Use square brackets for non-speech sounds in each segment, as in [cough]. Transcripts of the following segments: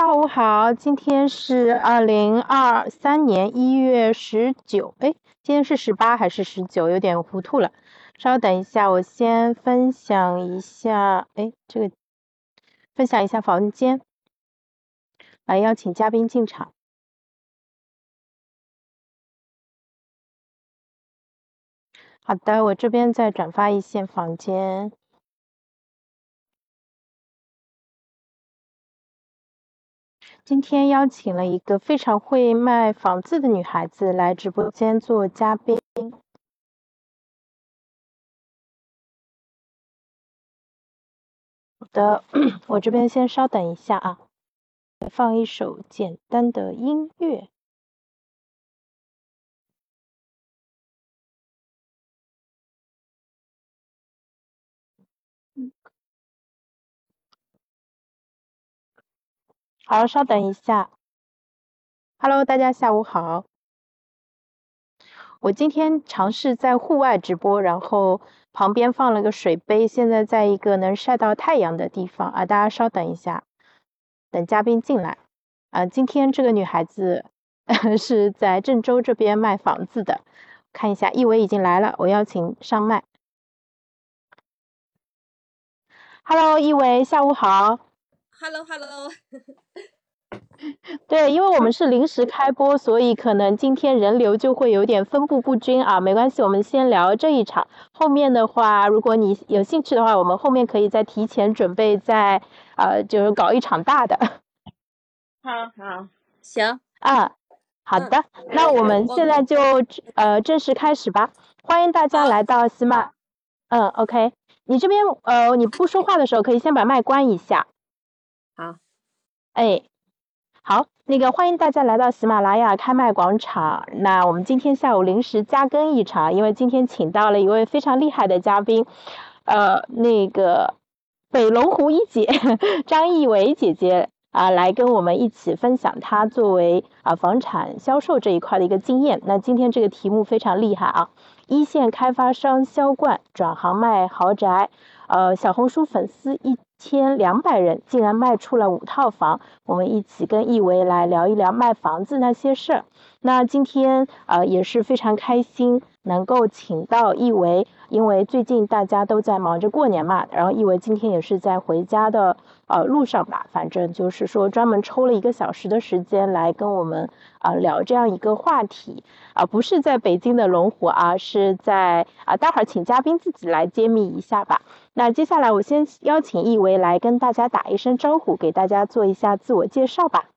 下午好，今天是二零二三年一月十九，哎，今天是十八还是十九？有点糊涂了。稍等一下，我先分享一下，哎，这个分享一下房间，来邀请嘉宾进场。好的，我这边再转发一下房间。今天邀请了一个非常会卖房子的女孩子来直播间做嘉宾。好的，[clears throat] 我这边先稍等一下啊，放一首简单的音乐。好，稍等一下。Hello，大家下午好。我今天尝试在户外直播，然后旁边放了个水杯，现在在一个能晒到太阳的地方啊。大家稍等一下，等嘉宾进来。啊，今天这个女孩子 [laughs] 是在郑州这边卖房子的。看一下，一伟已经来了，我邀请上麦。Hello，一伟，下午好。Hello，Hello。[laughs] 对，因为我们是临时开播，所以可能今天人流就会有点分布不均啊。没关系，我们先聊这一场。后面的话，如果你有兴趣的话，我们后面可以再提前准备，再呃，就是搞一场大的。[laughs] 好好，行啊，好的，那我们现在就呃正式开始吧。欢迎大家来到喜马。嗯，OK，你这边呃你不说话的时候，可以先把麦关一下。好，哎，好，那个欢迎大家来到喜马拉雅开麦广场。那我们今天下午临时加更一场，因为今天请到了一位非常厉害的嘉宾，呃，那个北龙湖一姐 [laughs] 张艺伟姐姐啊，来跟我们一起分享她作为啊房产销售这一块的一个经验。那今天这个题目非常厉害啊，一线开发商销冠转行卖豪宅，呃，小红书粉丝一。千两百人竟然卖出了五套房，我们一起跟易维来聊一聊卖房子那些事儿。那今天呃也是非常开心能够请到易维，因为最近大家都在忙着过年嘛，然后易维今天也是在回家的呃路上吧，反正就是说专门抽了一个小时的时间来跟我们啊聊这样一个话题啊，不是在北京的龙湖啊，是在啊待会儿请嘉宾自己来揭秘一下吧。那接下来我先邀请易维来跟大家打一声招呼，给大家做一下自我介绍吧。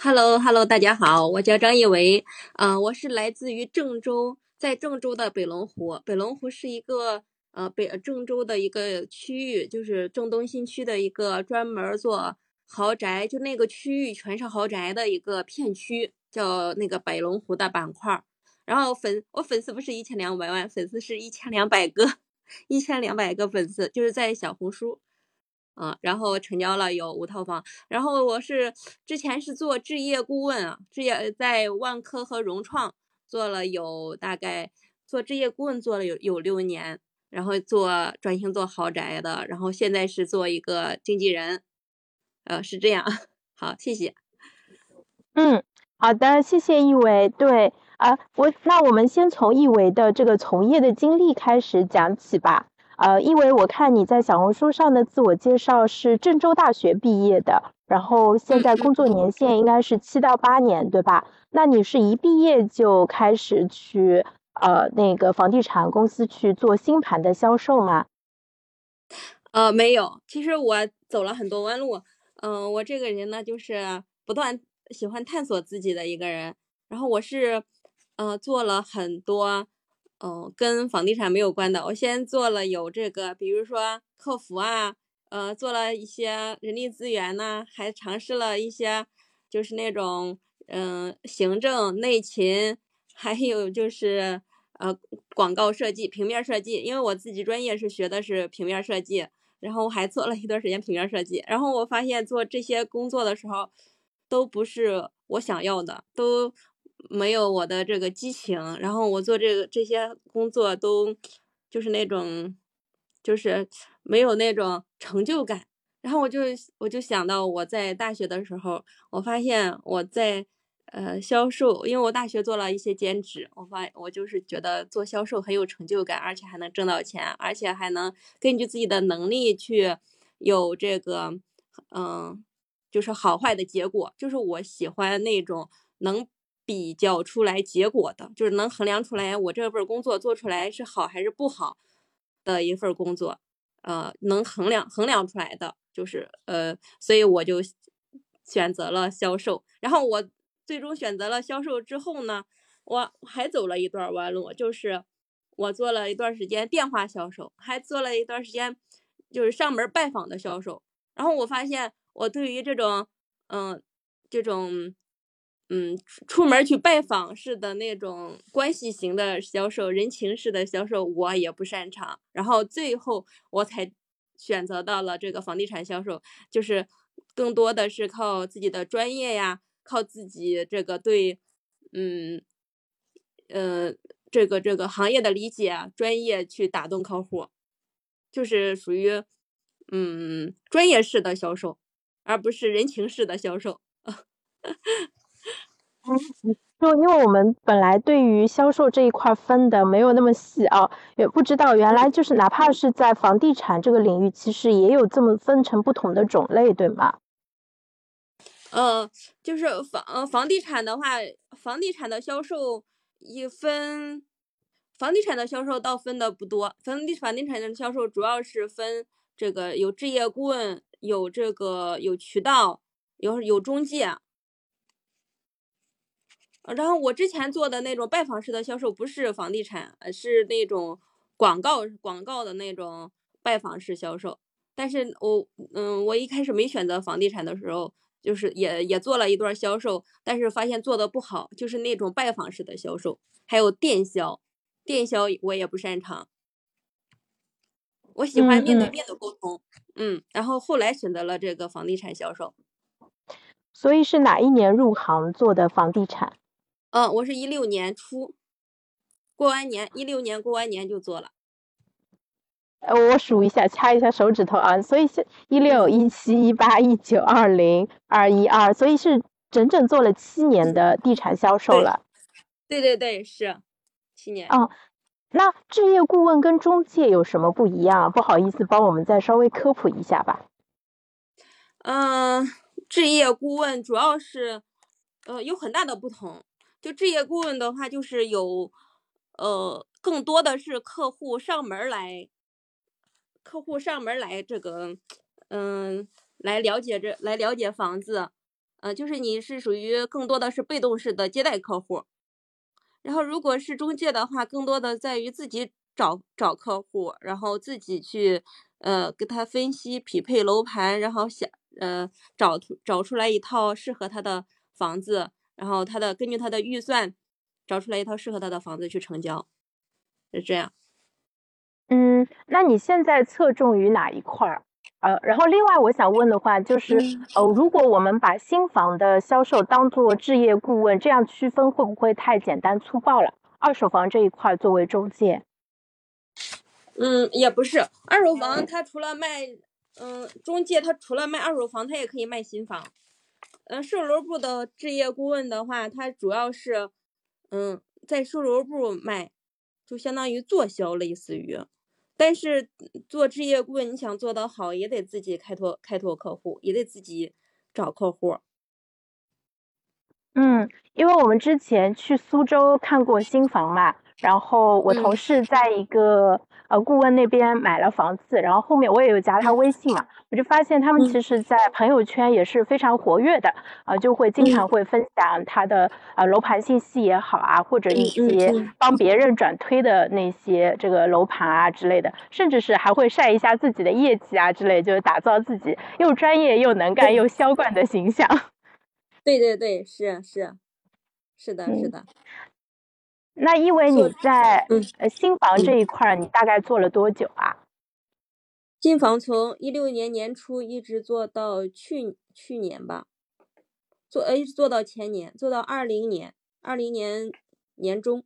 Hello，Hello，大家好，我叫张艺维，啊，我是来自于郑州，在郑州的北龙湖。北龙湖是一个呃北郑州的一个区域，就是郑东新区的一个专门做豪宅，就那个区域全是豪宅的一个片区，叫那个北龙湖的板块。然后粉我粉丝不是一千两百万，粉丝是一千两百个。[laughs] 一千两百个粉丝，就是在小红书，啊，然后成交了有五套房。然后我是之前是做置业顾问啊，置业在万科和融创做了有大概做置业顾问做了有有六年，然后做转型做豪宅的，然后现在是做一个经纪人，呃，是这样。好，谢谢。嗯，好的，谢谢一伟。对。啊，我那我们先从易维的这个从业的经历开始讲起吧。呃，易维，我看你在小红书上的自我介绍是郑州大学毕业的，然后现在工作年限应该是七到八年，对吧？那你是一毕业就开始去呃那个房地产公司去做新盘的销售吗？呃，没有，其实我走了很多弯路。嗯，我这个人呢，就是不断喜欢探索自己的一个人，然后我是。呃，做了很多，嗯，跟房地产没有关的。我先做了有这个，比如说客服啊，呃，做了一些人力资源呐，还尝试了一些，就是那种，嗯，行政、内勤，还有就是呃，广告设计、平面设计。因为我自己专业是学的是平面设计，然后我还做了一段时间平面设计。然后我发现做这些工作的时候，都不是我想要的，都。没有我的这个激情，然后我做这个这些工作都就是那种，就是没有那种成就感，然后我就我就想到我在大学的时候，我发现我在呃销售，因为我大学做了一些兼职，我发我就是觉得做销售很有成就感，而且还能挣到钱，而且还能根据自己的能力去有这个嗯，就是好坏的结果，就是我喜欢那种能比较出来结果的，就是能衡量出来我这份工作做出来是好还是不好的一份工作，呃，能衡量衡量出来的。就是呃，所以我就选择了销售。然后我最终选择了销售之后呢，我还走了一段弯路，就是我做了一段时间电话销售，还做了一段时间就是上门拜访的销售。然后我发现我对于这种嗯这种嗯出门去拜访式的那种关系型的销售、人情式的销售，我也不擅长。然后最后我才。选择到了这个房地产销售，就是更多的是靠自己的专业呀，靠自己这个对，嗯，呃，这个这个行业的理解、专业去打动客户，就是属于嗯专业式的销售，而不是人情式的销售。就因为我们本来对于销售这一块分的没有那么细啊，也不知道原来就是哪怕是在房地产这个领域，其实也有这么分成不同的种类，对吗？嗯，就是房呃房地产的话，房地产的销售一分，房地产的销售倒分的不多，房地房地产的销售主要是分这个有置业顾问，有这个有渠道，有有中介。然后我之前做的那种拜访式的销售不是房地产，是那种广告广告的那种拜访式销售。但是我嗯，我一开始没选择房地产的时候，就是也也做了一段销售，但是发现做的不好，就是那种拜访式的销售，还有电销，电销我也不擅长。我喜欢面对面的沟通，嗯，然后后来选择了这个房地产销售。所以是哪一年入行做的房地产？嗯，我是一六年初过完年，一六年过完年就做了。呃，我数一下，掐一下手指头啊，所以是一六、一七、一八、一九、二零、二一、二，所以是整整做了七年的地产销售了。对对对，是七年。哦，那置业顾问跟中介有什么不一样？不好意思，帮我们再稍微科普一下吧。嗯，置业顾问主要是呃有很大的不同。就置业顾问的话，就是有，呃，更多的是客户上门来，客户上门来这个，嗯，来了解这，来了解房子，呃，就是你是属于更多的是被动式的接待客户。然后，如果是中介的话，更多的在于自己找找客户，然后自己去，呃，给他分析匹配楼盘，然后想，呃，找找出来一套适合他的房子。然后他的根据他的预算找出来一套适合他的房子去成交，是这样。嗯，那你现在侧重于哪一块儿？呃，然后另外我想问的话就是，呃，如果我们把新房的销售当做置业顾问，这样区分会不会太简单粗暴了？二手房这一块作为中介，嗯，也不是，二手房它除了卖，嗯，中介它除了卖二手房，它也可以卖新房。嗯，售楼部的置业顾问的话，它主要是，嗯，在售楼部卖，就相当于做销，类似于。但是做置业顾问，你想做得好，也得自己开拓开拓客户，也得自己找客户。嗯，因为我们之前去苏州看过新房嘛。然后我同事在一个呃顾问那边买了房子，然后后面我也有加他微信嘛，我就发现他们其实，在朋友圈也是非常活跃的，啊，就会经常会分享他的呃楼盘信息也好啊，或者一些帮。别人转推的那些这个楼盘啊之类的，甚至是还会晒一下自己的业绩啊之类，就是打造自己又专业又能干又销冠的形象。对对对，是是是的，是的。那因为你在呃新房这一块，你大概做了多久啊？新房从一六年年初一直做到去去年吧，做呃一直做到前年，做到二零年二零年年中。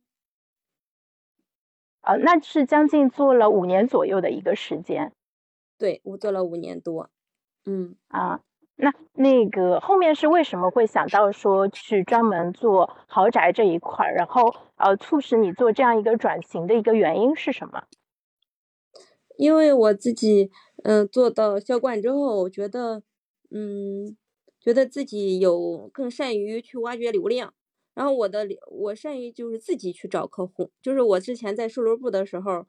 呃，那是将近做了五年左右的一个时间。对，我做了五年多。嗯啊，那那个后面是为什么会想到说去专门做豪宅这一块儿？然后呃，促使你做这样一个转型的一个原因是什么？因为我自己嗯做到销冠之后，我觉得嗯觉得自己有更善于去挖掘流量。然后我的我善于就是自己去找客户，就是我之前在售楼部的时候，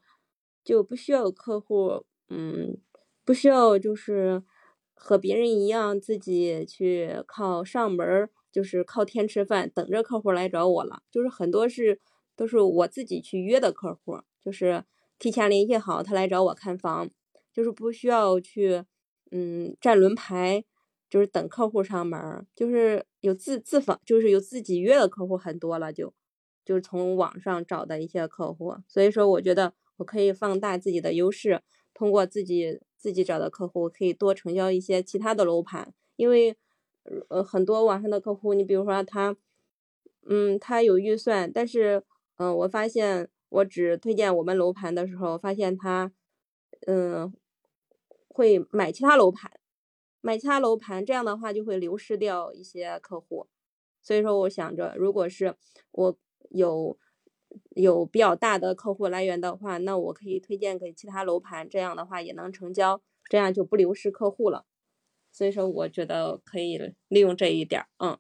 就不需要客户，嗯，不需要就是和别人一样自己去靠上门，就是靠天吃饭，等着客户来找我了。就是很多是都是我自己去约的客户，就是提前联系好他来找我看房，就是不需要去嗯站轮排。就是等客户上门，就是有自自访，就是有自己约的客户很多了，就就是从网上找的一些客户，所以说我觉得我可以放大自己的优势，通过自己自己找的客户，可以多成交一些其他的楼盘，因为呃很多网上的客户，你比如说他，嗯，他有预算，但是嗯，我发现我只推荐我们楼盘的时候，发现他嗯会买其他楼盘。买其他楼盘，这样的话就会流失掉一些客户，所以说我想着，如果是我有有比较大的客户来源的话，那我可以推荐给其他楼盘，这样的话也能成交，这样就不流失客户了。所以说，我觉得可以利用这一点，嗯。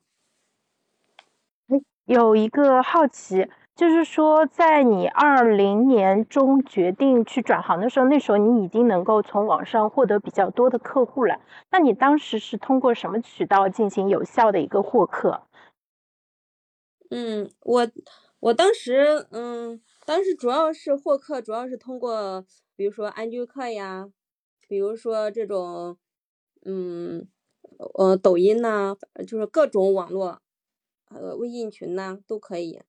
有一个好奇。就是说，在你二零年中决定去转行的时候，那时候你已经能够从网上获得比较多的客户了。那你当时是通过什么渠道进行有效的一个获客？嗯，我我当时，嗯，当时主要是获客，主要是通过，比如说安居客呀，比如说这种，嗯，呃，抖音呐，就是各种网络，呃，微信群呐，都可以。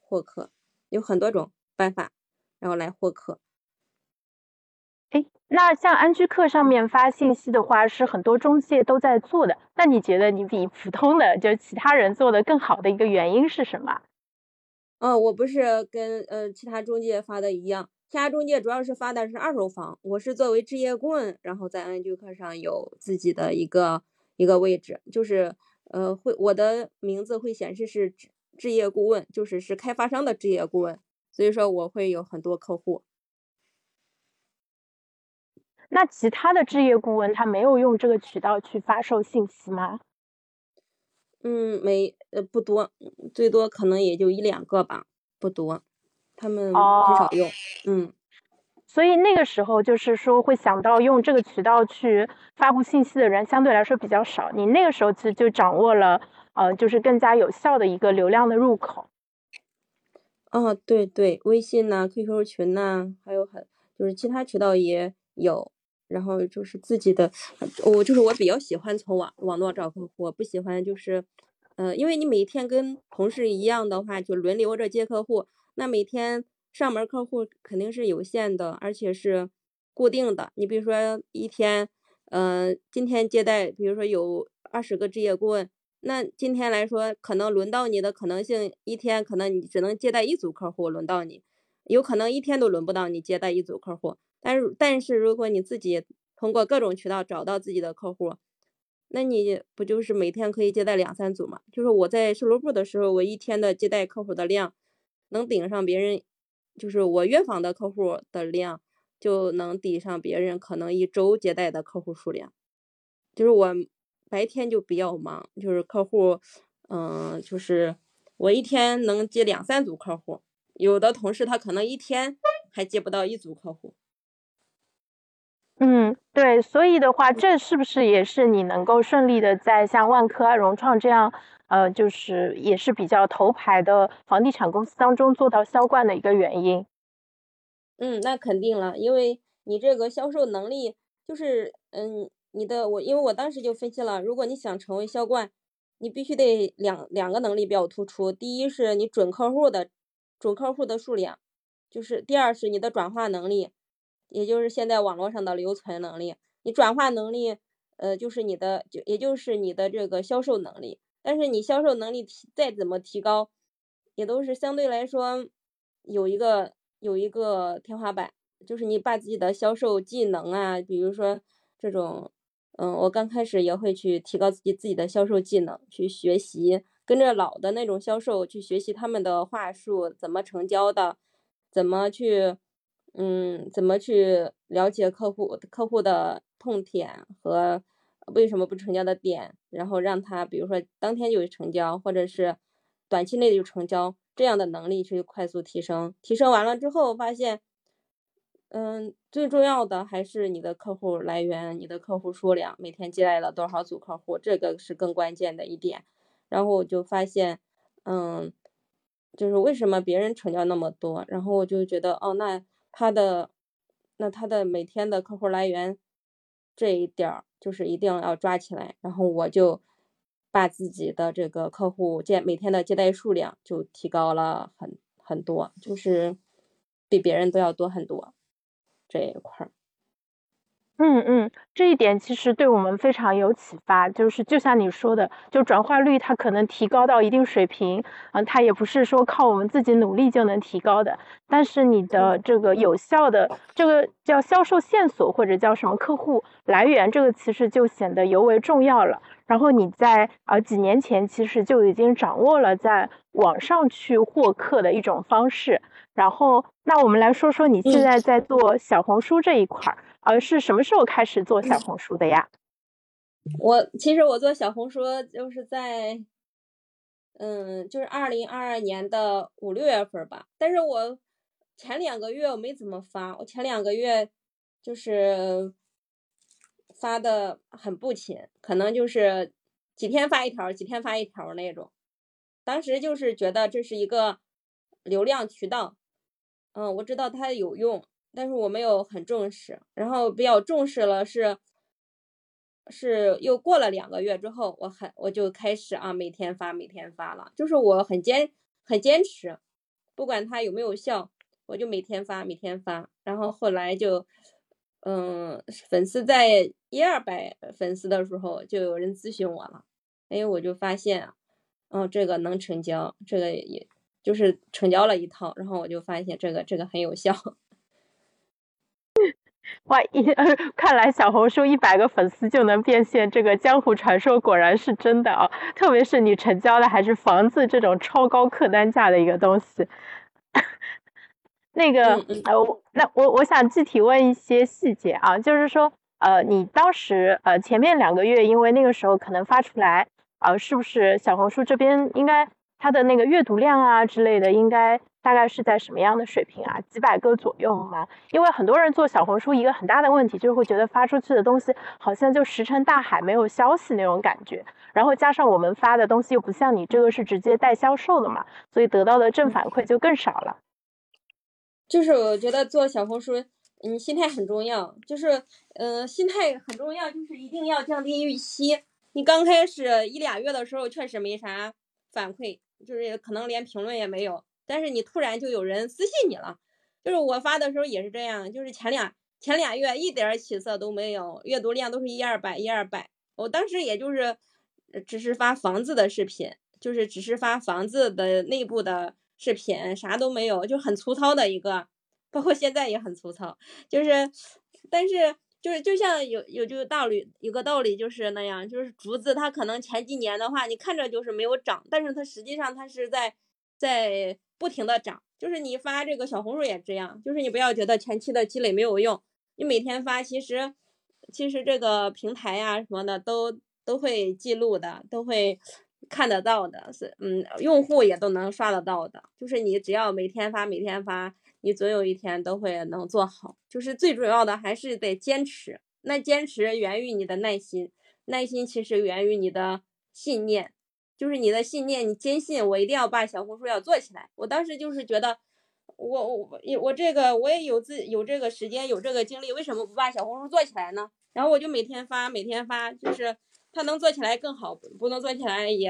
获客有很多种办法，然后来获客。哎，那像安居客上面发信息的话，是很多中介都在做的。那你觉得你比普通的就是其他人做的更好的一个原因是什么？嗯，我不是跟呃其他中介发的一样，其他中介主要是发的是二手房，我是作为置业顾问，然后在安居客上有自己的一个一个位置，就是呃会我的名字会显示是置。置业顾问就是是开发商的置业顾问，所以说我会有很多客户。那其他的置业顾问他没有用这个渠道去发售信息吗？嗯，没，呃，不多，最多可能也就一两个吧，不多，他们很少用。嗯，所以那个时候就是说会想到用这个渠道去发布信息的人相对来说比较少。你那个时候其实就掌握了。呃，就是更加有效的一个流量的入口。哦，对对，微信呐、QQ 群呐，还有很就是其他渠道也有。然后就是自己的，我就是我比较喜欢从网网络找客户，不喜欢就是，呃，因为你每天跟同事一样的话，就轮流着接客户，那每天上门客户肯定是有限的，而且是固定的。你比如说一天，呃，今天接待，比如说有二十个置业顾问。那今天来说，可能轮到你的可能性，一天可能你只能接待一组客户，轮到你，有可能一天都轮不到你接待一组客户。但是，但是如果你自己通过各种渠道找到自己的客户，那你不就是每天可以接待两三组嘛？就是我在售楼部的时候，我一天的接待客户的量，能顶上别人，就是我约访的客户的量，就能抵上别人可能一周接待的客户数量，就是我。白天就比较忙，就是客户，嗯，就是我一天能接两三组客户，有的同事他可能一天还接不到一组客户。嗯，对，所以的话，这是不是也是你能够顺利的在像万科啊、融创这样，呃，就是也是比较头牌的房地产公司当中做到销冠的一个原因？嗯，那肯定了，因为你这个销售能力就是，嗯。你的我，因为我当时就分析了，如果你想成为销冠，你必须得两两个能力比较突出。第一是你准客户的准客户的数量，就是第二是你的转化能力，也就是现在网络上的留存能力。你转化能力，呃，就是你的就也就是你的这个销售能力。但是你销售能力提再怎么提高，也都是相对来说有一个有一个天花板，就是你把自己的销售技能啊，比如说这种。嗯，我刚开始也会去提高自己自己的销售技能，去学习跟着老的那种销售去学习他们的话术，怎么成交的，怎么去，嗯，怎么去了解客户客户的痛点和为什么不成交的点，然后让他比如说当天就成交，或者是短期内就成交，这样的能力去快速提升。提升完了之后，发现。嗯，最重要的还是你的客户来源，你的客户数量，每天接来了多少组客户，这个是更关键的一点。然后我就发现，嗯，就是为什么别人成交那么多，然后我就觉得，哦，那他的，那他的每天的客户来源这一点儿，就是一定要抓起来。然后我就把自己的这个客户接每天的接待数量就提高了很很多，就是比别人都要多很多。这一块儿，嗯嗯，这一点其实对我们非常有启发。就是就像你说的，就转化率它可能提高到一定水平，嗯，它也不是说靠我们自己努力就能提高的。但是你的这个有效的这个叫销售线索或者叫什么客户来源，这个其实就显得尤为重要了。然后你在呃几年前其实就已经掌握了在网上去获客的一种方式。然后，那我们来说说你现在在做小红书这一块儿，呃，是什么时候开始做小红书的呀？[coughs] 我其实我做小红书就是在，嗯，就是二零二二年的五六月份吧。但是我前两个月我没怎么发，我前两个月就是发的很不勤，可能就是几天发一条，几天发一条那种。当时就是觉得这是一个流量渠道。嗯，我知道它有用，但是我没有很重视。然后比较重视了是，是又过了两个月之后，我很我就开始啊，每天发，每天发了。就是我很坚很坚持，不管它有没有效，我就每天发，每天发。然后后来就，嗯，粉丝在一二百粉丝的时候，就有人咨询我了。哎，我就发现，嗯，这个能成交，这个也。就是成交了一套，然后我就发现这个这个很有效。哇，一 [laughs] 看来小红书一百个粉丝就能变现，这个江湖传说果然是真的啊！特别是你成交的还是房子这种超高客单价的一个东西。[laughs] 那个呃，那我我想具体问一些细节啊，就是说呃，你当时呃前面两个月，因为那个时候可能发出来啊，是不是小红书这边应该？它的那个阅读量啊之类的，应该大概是在什么样的水平啊？几百个左右吗？因为很多人做小红书，一个很大的问题就是会觉得发出去的东西好像就石沉大海，没有消息那种感觉。然后加上我们发的东西又不像你这个是直接带销售的嘛，所以得到的正反馈就更少了。就是我觉得做小红书，嗯，心态很重要。就是，呃，心态很重要，就是一定要降低预期。你刚开始一俩月的时候，确实没啥反馈。就是可能连评论也没有，但是你突然就有人私信你了。就是我发的时候也是这样，就是前俩前俩月一点起色都没有，阅读量都是一二百一二百。我当时也就是只是发房子的视频，就是只是发房子的内部的视频，啥都没有，就很粗糙的一个，包括现在也很粗糙。就是，但是。就是就像有有这个道理，有个道理就是那样，就是竹子它可能前几年的话，你看着就是没有长，但是它实际上它是在在不停的涨。就是你发这个小红书也这样，就是你不要觉得前期的积累没有用，你每天发，其实其实这个平台呀什么的都都会记录的，都会看得到的，是嗯，用户也都能刷得到的。就是你只要每天发，每天发。你总有一天都会能做好，就是最主要的还是得坚持。那坚持源于你的耐心，耐心其实源于你的信念，就是你的信念，你坚信我一定要把小红书要做起来。我当时就是觉得，我我我这个我也有自有这个时间有这个精力，为什么不把小红书做起来呢？然后我就每天发，每天发，就是它能做起来更好，不能做起来也，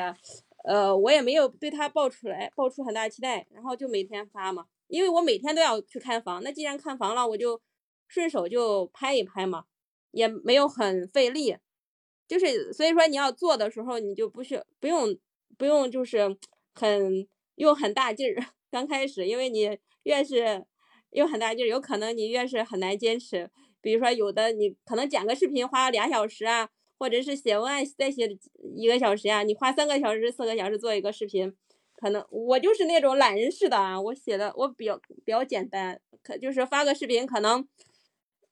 呃，我也没有对它爆出来爆出很大期待，然后就每天发嘛。因为我每天都要去看房，那既然看房了，我就顺手就拍一拍嘛，也没有很费力，就是所以说你要做的时候，你就不需不用不用就是很用很大劲儿。[laughs] 刚开始，因为你越是用很大劲儿，有可能你越是很难坚持，比如说有的你可能剪个视频花俩小时啊，或者是写文案再写一个小时呀，你花三个小时、四个小时做一个视频，可能我就是那种懒人式的啊，我写的我比较比较简单，可就是发个视频可能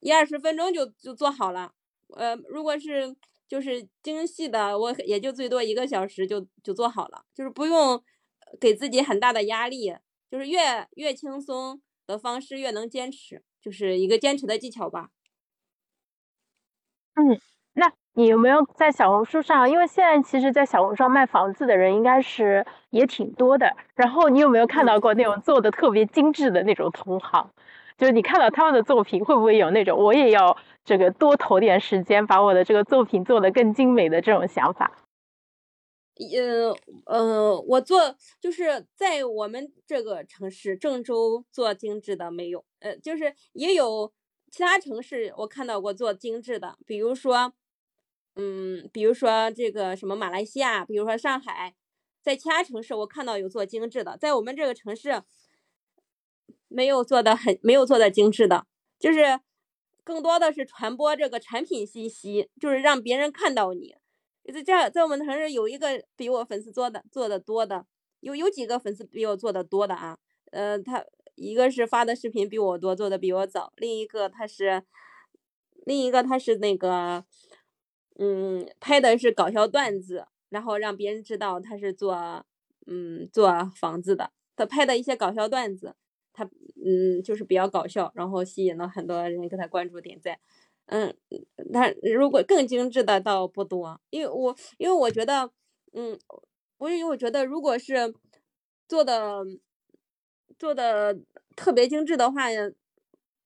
一二十分钟就就做好了。呃，如果是就是精细的，我也就最多一个小时就就做好了，就是不用给自己很大的压力，就是越越轻松的方式越能坚持，就是一个坚持的技巧吧。嗯，那你有没有在小红书上？因为现在其实，在小红书上卖房子的人应该是也挺多的。然后你有没有看到过那种做的特别精致的那种同行？就是你看到他们的作品，会不会有那种我也要？这个多投点时间，把我的这个作品做得更精美的这种想法。呃呃，我做就是在我们这个城市郑州做精致的没有，呃，就是也有其他城市我看到过做精致的，比如说，嗯，比如说这个什么马来西亚，比如说上海，在其他城市我看到有做精致的，在我们这个城市没有做的很没有做的精致的，就是。更多的是传播这个产品信息，就是让别人看到你。在这，在我们城市有一个比我粉丝做的做的多的，有有几个粉丝比我做的多的啊。呃，他一个是发的视频比我多，做的比我早；另一个他是，另一个他是那个，嗯，拍的是搞笑段子，然后让别人知道他是做，嗯，做房子的。他拍的一些搞笑段子。他嗯，就是比较搞笑，然后吸引了很多人给他关注点赞。嗯，他如果更精致的倒不多，因为我因为我觉得，嗯，我因为我觉得，如果是做的做的特别精致的话，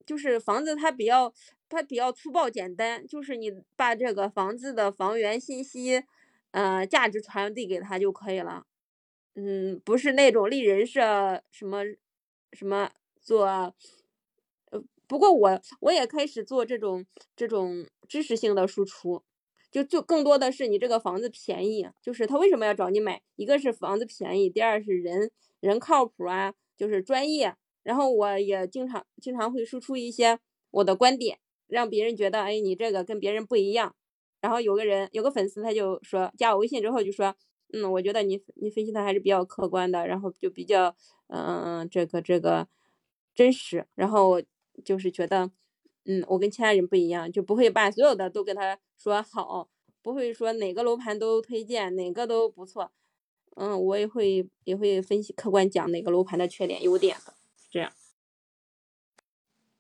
就是房子它比较它比较粗暴简单，就是你把这个房子的房源信息，呃，价值传递给他就可以了。嗯，不是那种立人设什么。什么做？呃，不过我我也开始做这种这种知识性的输出，就就更多的是你这个房子便宜，就是他为什么要找你买？一个是房子便宜，第二是人人靠谱啊，就是专业。然后我也经常经常会输出一些我的观点，让别人觉得，哎，你这个跟别人不一样。然后有个人有个粉丝他就说加我微信之后就说。嗯，我觉得你你分析的还是比较客观的，然后就比较嗯这个这个真实，然后就是觉得嗯我跟其他人不一样，就不会把所有的都给他说好，不会说哪个楼盘都推荐，哪个都不错，嗯，我也会也会分析客观讲哪个楼盘的缺点优点的，这样。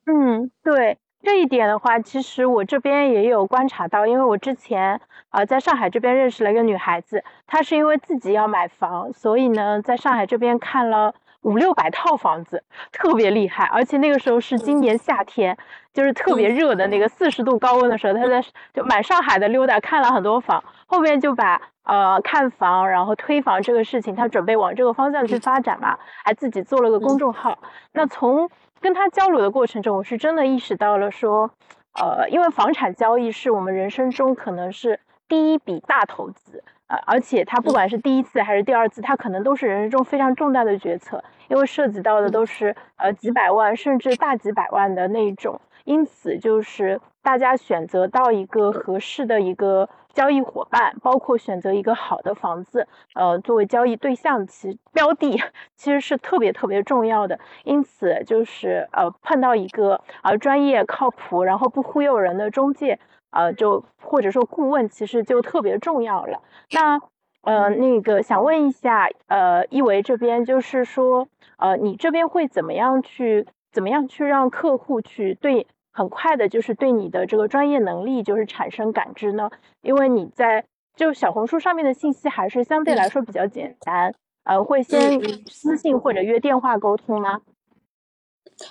嗯，对。这一点的话，其实我这边也有观察到，因为我之前啊在上海这边认识了一个女孩子，她是因为自己要买房，所以呢在上海这边看了五六百套房子，特别厉害。而且那个时候是今年夏天，就是特别热的那个四十度高温的时候，她在就满上海的溜达，看了很多房，后面就把呃看房然后推房这个事情，她准备往这个方向去发展嘛，还自己做了个公众号。那从跟他交流的过程中，我是真的意识到了说，呃，因为房产交易是我们人生中可能是第一笔大投资，呃，而且它不管是第一次还是第二次，它可能都是人生中非常重大的决策，因为涉及到的都是呃几百万甚至大几百万的那种，因此就是大家选择到一个合适的一个。交易伙伴包括选择一个好的房子，呃，作为交易对象，其标的其实是特别特别重要的。因此，就是呃，碰到一个呃专业靠谱，然后不忽悠人的中介，呃，就或者说顾问，其实就特别重要了。那呃，那个想问一下，呃，一维这边就是说，呃，你这边会怎么样去怎么样去让客户去对？很快的，就是对你的这个专业能力就是产生感知呢，因为你在就小红书上面的信息还是相对来说比较简单，呃，会先私信或者约电话沟通吗？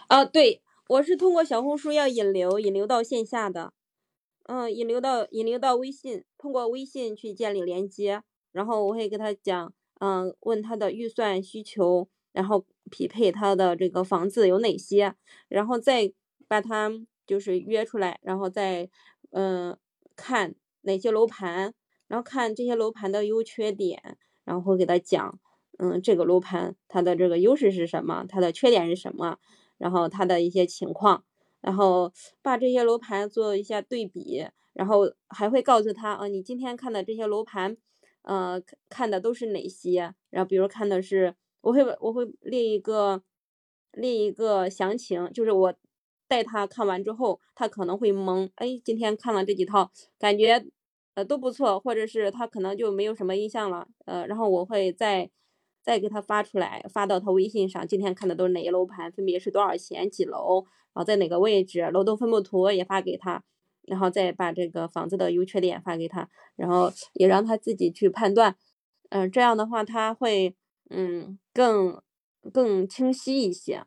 啊，对，我是通过小红书要引流，引流到线下的，嗯，引流到引流到微信，通过微信去建立连接，然后我会给他讲，嗯，问他的预算需求，然后匹配他的这个房子有哪些，然后再把他。就是约出来，然后再嗯看哪些楼盘，然后看这些楼盘的优缺点，然后会给他讲，嗯，这个楼盘它的这个优势是什么，它的缺点是什么，然后它的一些情况，然后把这些楼盘做一下对比，然后还会告诉他啊，你今天看的这些楼盘，呃，看的都是哪些？然后比如看的是，我会我会列一个列一个详情，就是我带他看完之后，他可能会懵，哎，今天看了这几套，感觉呃都不错，或者是他可能就没有什么印象了，呃，然后我会再。再给他发出来，发到他微信上。今天看的都是哪些楼盘，分别是多少钱、几楼，然后在哪个位置，楼栋分布图也发给他，然后再把这个房子的优缺点发给他，然后也让他自己去判断。嗯，这样的话他会嗯更更清晰一些。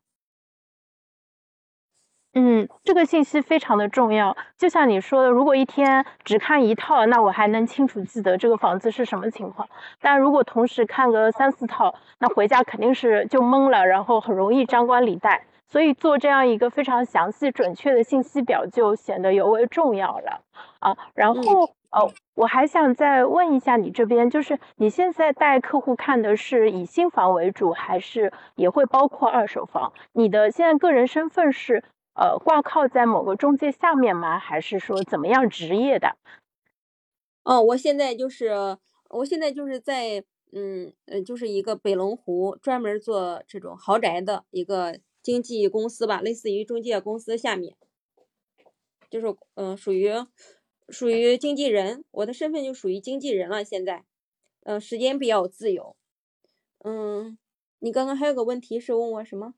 嗯，这个信息非常的重要。就像你说的，如果一天只看一套，那我还能清楚记得这个房子是什么情况。但如果同时看个三四套，那回家肯定是就懵了，然后很容易张冠李戴。所以做这样一个非常详细准确的信息表就显得尤为重要了啊。然后哦，我还想再问一下你这边，就是你现在带客户看的是以新房为主，还是也会包括二手房？你的现在个人身份是？呃，挂靠在某个中介下面吗？还是说怎么样职业的？哦，我现在就是，我现在就是在，嗯呃，就是一个北龙湖专门做这种豪宅的一个经纪公司吧，类似于中介公司下面，就是嗯，属于属于经纪人，我的身份就属于经纪人了。现在，嗯，时间比较自由。嗯，你刚刚还有个问题是问我什么？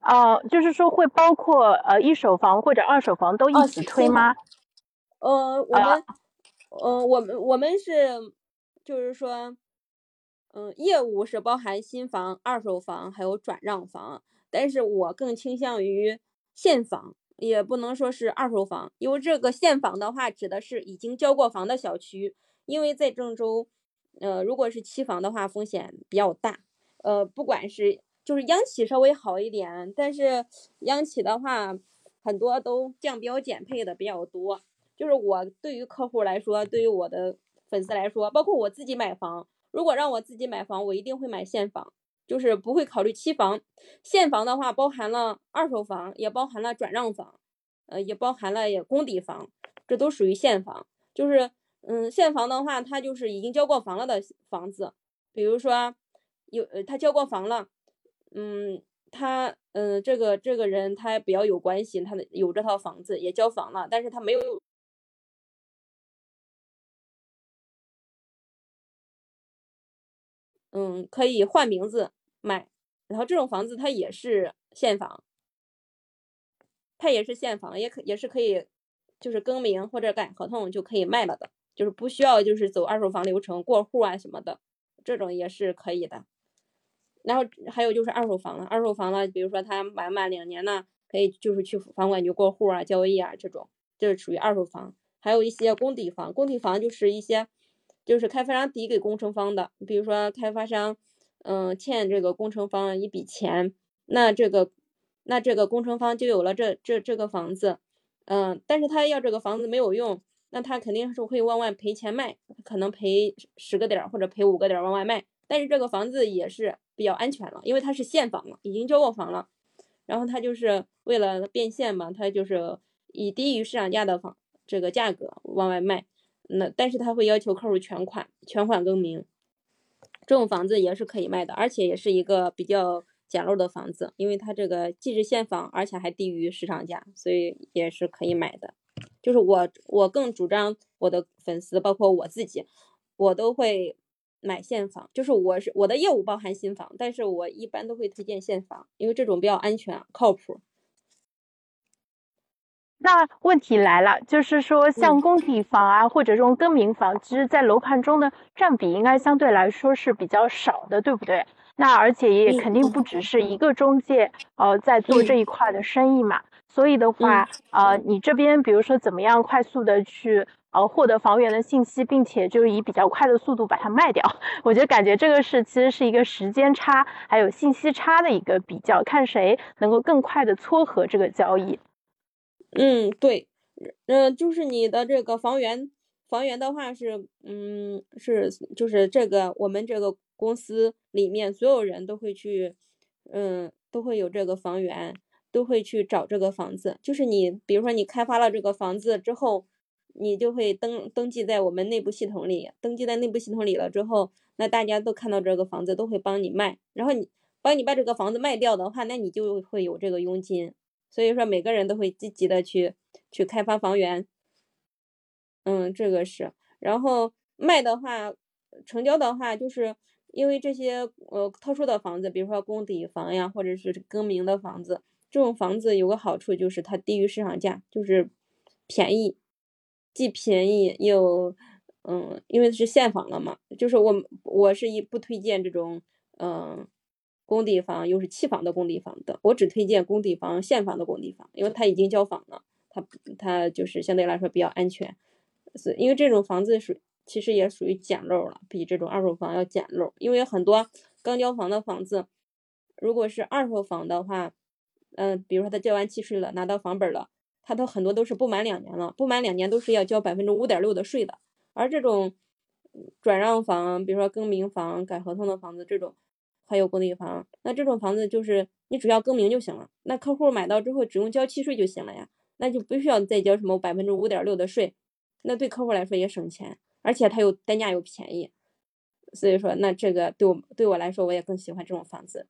呃，就是说会包括呃一手房或者二手房都一起推吗？呃，我们，呃，我们我们是，就是说，嗯，业务是包含新房、二手房还有转让房，但是我更倾向于现房，也不能说是二手房，因为这个现房的话指的是已经交过房的小区，因为在郑州，呃，如果是期房的话，风险比较大，呃，不管是。就是央企稍微好一点，但是央企的话，很多都降标减配的比较多。就是我对于客户来说，对于我的粉丝来说，包括我自己买房，如果让我自己买房，我一定会买现房，就是不会考虑期房。现房的话，包含了二手房，也包含了转让房，呃，也包含了也公抵房，这都属于现房。就是嗯，现房的话，它就是已经交过房了的房子，比如说有呃，他交过房了。嗯，他嗯，这个这个人他比较有关系，他的有这套房子也交房了，但是他没有，嗯，可以换名字卖，然后这种房子它也是现房，它也是现房，也可也是可以，就是更名或者改合同就可以卖了的，就是不需要就是走二手房流程过户啊什么的，这种也是可以的。然后还有就是二手房了，二手房了，比如说他买满两年呢，可以就是去房管局过户啊、交易啊这种，就是属于二手房。还有一些工抵房，工抵房就是一些就是开发商抵给工程方的，比如说开发商嗯欠这个工程方一笔钱，那这个那这个工程方就有了这这这个房子，嗯，但是他要这个房子没有用，那他肯定是会往外赔钱卖，可能赔十个点或者赔五个点往外卖，但是这个房子也是。比较安全了，因为它是现房了，已经交过房了，然后他就是为了变现嘛，他就是以低于市场价的房这个价格往外卖，那但是他会要求客户全款全款更名，这种房子也是可以卖的，而且也是一个比较简陋的房子，因为它这个既是现房，而且还低于市场价，所以也是可以买的。就是我我更主张我的粉丝，包括我自己，我都会。买现房就是我是我的业务包含新房，但是我一般都会推荐现房，因为这种比较安全靠谱。那问题来了，就是说像工抵房啊，或者这种更名房，其实在楼盘中的占比应该相对来说是比较少的，对不对？那而且也肯定不只是一个中介呃在做这一块的生意嘛，所以的话，呃，你这边比如说怎么样快速的去。呃，获得房源的信息，并且就以比较快的速度把它卖掉。[laughs] 我觉得感觉这个是其实是一个时间差还有信息差的一个比较，看谁能够更快的撮合这个交易。嗯，对，嗯，就是你的这个房源，房源的话是，嗯，是就是这个我们这个公司里面所有人都会去，嗯，都会有这个房源。都会去找这个房子。就是你，比如说你开发了这个房子之后，你就会登登记在我们内部系统里，登记在内部系统里了之后，那大家都看到这个房子都会帮你卖，然后你帮你把这个房子卖掉的话，那你就会有这个佣金。所以说每个人都会积极的去去开发房源。嗯，这个是，然后卖的话，成交的话，就是因为这些呃特殊的房子，比如说公底房呀，或者是更名的房子，这种房子有个好处就是它低于市场价，就是便宜，既便宜又嗯，因为是现房了嘛，就是我我是一不推荐这种嗯工地房又是期房的工地房的，我只推荐工地房现房的工地房，因为它已经交房了，它它就是相对来说比较安全。是因为这种房子属其实也属于捡漏了，比这种二手房要捡漏。因为很多刚交房的房子，如果是二手房的话，嗯，比如说他交完契税了，拿到房本了，他都很多都是不满两年了，不满两年都是要交百分之五点六的税的。而这种转让房，比如说更名房、改合同的房子，这种还有公地房，那这种房子就是你只要更名就行了，那客户买到之后只用交契税就行了呀，那就不需要再交什么百分之五点六的税。那对客户来说也省钱，而且它又单价又便宜，所以说那这个对我对我来说我也更喜欢这种房子。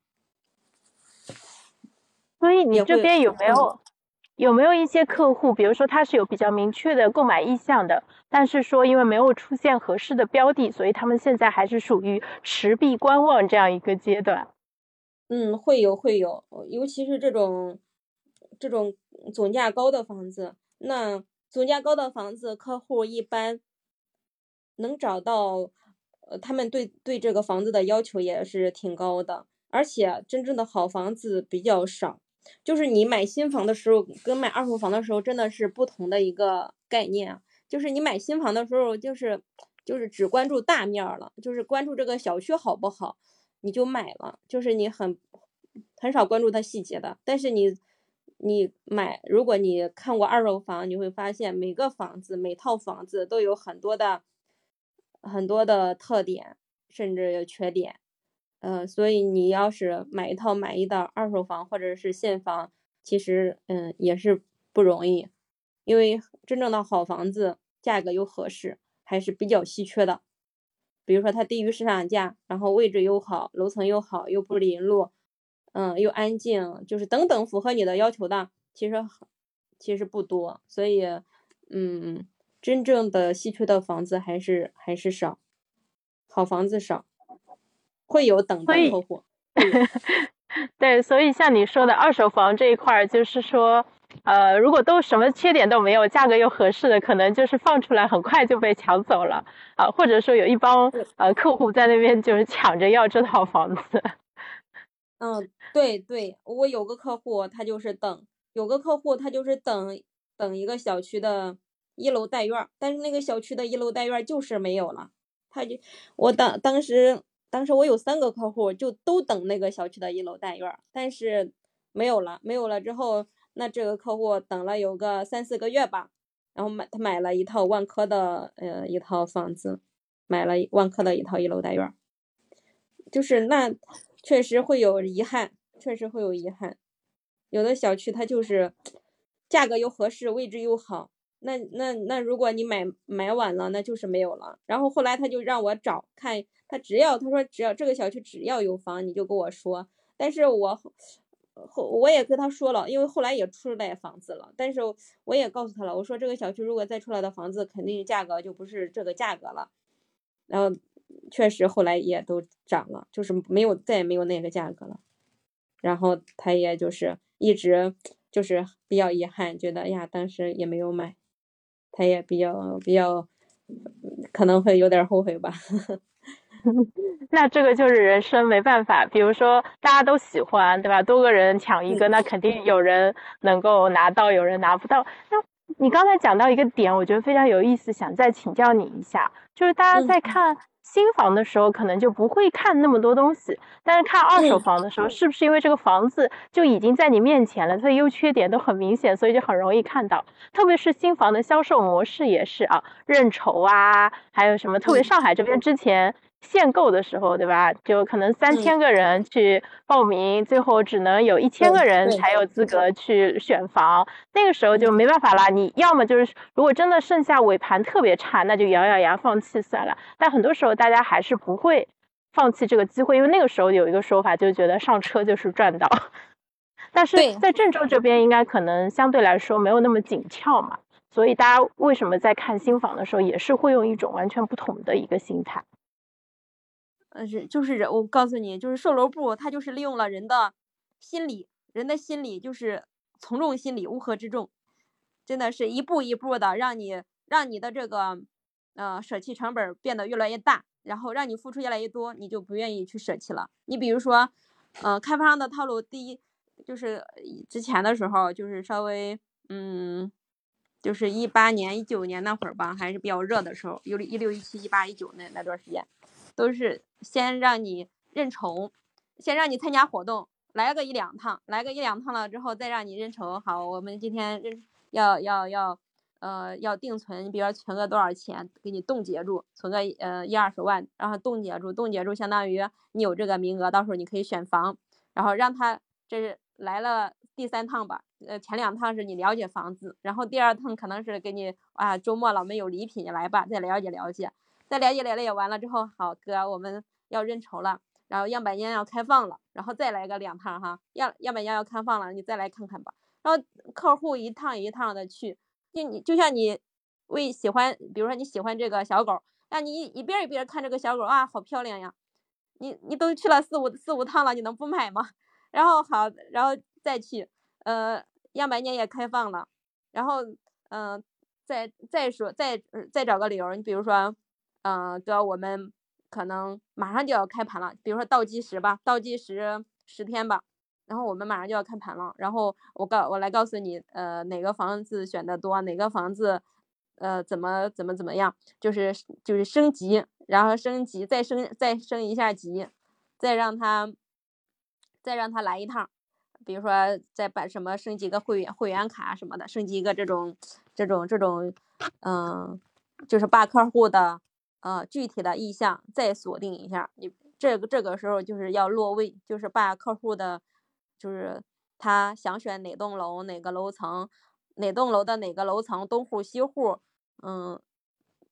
所以你这边有没有有没有一些客户，比如说他是有比较明确的购买意向的，但是说因为没有出现合适的标的，所以他们现在还是属于持币观望这样一个阶段。嗯，会有会有，尤其是这种这种总价高的房子，那。总价高的房子，客户一般能找到，呃，他们对对这个房子的要求也是挺高的，而且真正的好房子比较少。就是你买新房的时候，跟买二手房的时候真的是不同的一个概念啊。就是你买新房的时候，就是就是只关注大面了，就是关注这个小区好不好，你就买了，就是你很很少关注它细节的。但是你。你买，如果你看过二手房，你会发现每个房子、每套房子都有很多的很多的特点，甚至有缺点。呃，所以你要是买一套满意的二手房或者是现房，其实嗯也是不容易，因为真正的好房子价格又合适，还是比较稀缺的。比如说它低于市场价，然后位置又好，楼层又好，又不临路。嗯，又安静，就是等等符合你的要求的，其实其实不多，所以嗯，真正的稀缺的房子还是还是少，好房子少，会有等待客户。[laughs] [laughs] 对，所以像你说的二手房这一块儿，就是说，呃，如果都什么缺点都没有，价格又合适的，可能就是放出来很快就被抢走了啊，或者说有一帮呃客户在那边就是抢着要这套房子。嗯，对对，我有个客户，他就是等，有个客户他就是等等一个小区的一楼带院，但是那个小区的一楼带院就是没有了，他就我当当时当时我有三个客户，就都等那个小区的一楼带院，但是没有了，没有了之后，那这个客户等了有个三四个月吧，然后买他买了一套万科的呃一套房子，买了万科的一套一楼带院，就是那。确实会有遗憾，确实会有遗憾。有的小区它就是价格又合适，位置又好。那那那，如果你买买晚了，那就是没有了。然后后来他就让我找看，他只要他说只要这个小区只要有房，你就跟我说。但是我后我也跟他说了，因为后来也出来房子了。但是我也告诉他了，我说这个小区如果再出来的房子，肯定价格就不是这个价格了。然后。确实，后来也都涨了，就是没有再也没有那个价格了。然后他也就是一直就是比较遗憾，觉得呀，当时也没有买，他也比较比较可能会有点后悔吧。[laughs] [laughs] 那这个就是人生没办法，比如说大家都喜欢，对吧？多个人抢一个，那肯定有人能够拿到，有人拿不到。那你刚才讲到一个点，我觉得非常有意思，想再请教你一下，就是大家在看。新房的时候可能就不会看那么多东西，但是看二手房的时候，是不是因为这个房子就已经在你面前了，它的优缺点都很明显，所以就很容易看到。特别是新房的销售模式也是啊，认筹啊，还有什么？特别上海这边之前限购的时候，对吧？就可能三千个人去报名，最后只能有一千个人才有资格去选房。那个时候就没办法啦，你要么就是如果真的剩下尾盘特别差，那就咬咬牙放弃算了。但很多时候大家还是不会放弃这个机会，因为那个时候有一个说法，就觉得上车就是赚到。[laughs] 但是在郑州这边，应该可能相对来说没有那么紧俏嘛。所以大家为什么在看新房的时候，也是会用一种完全不同的一个心态？呃，是就是，我告诉你，就是售楼部，它就是利用了人的心理，人的心理就是从众心理，乌合之众，真的是一步一步的让你让你的这个呃舍弃成本变得越来越大，然后让你付出越来越多，你就不愿意去舍弃了。你比如说，呃，开发商的套路，第一就是之前的时候就是稍微嗯。就是一八年、一九年那会儿吧，还是比较热的时候，有一六、一七、一八、一九那那段时间，都是先让你认筹，先让你参加活动，来个一两趟，来个一两趟了之后，再让你认筹。好，我们今天认要要要，呃，要定存，你比如说存个多少钱，给你冻结住，存个呃一二十万，然后冻结住，冻结住相当于你有这个名额，到时候你可以选房，然后让他这是来了。第三趟吧，呃，前两趟是你了解房子，然后第二趟可能是给你啊，周末了我们有礼品，你来吧，再了解了解，再了解了解完了之后，好哥，我们要认筹了，然后样板间要开放了，然后再来个两趟哈，样样板间要开放了，你再来看看吧。然后客户一趟一趟的去，就你就像你为喜欢，比如说你喜欢这个小狗，那你一遍一遍看这个小狗啊，好漂亮呀，你你都去了四五四五趟了，你能不买吗？[laughs] 然后好，然后。再去，呃，样板间也开放了，然后，嗯，再再说，再再找个理由，你比如说，嗯，哥，我们可能马上就要开盘了，比如说倒计时吧，倒计时十天吧，然后我们马上就要开盘了，然后我告我来告诉你，呃，哪个房子选的多，哪个房子，呃，怎么怎么怎么样，就是就是升级，然后升级，再升再升一下级，再让他再让他来一趟。比如说，再把什么升级个会员会员卡什么的，升级一个这种这种这种，嗯，就是把客户的呃具体的意向再锁定一下。你这个这个时候就是要落位，就是把客户的，就是他想选哪栋楼哪个楼层，哪栋楼的哪个楼层东户西户，嗯，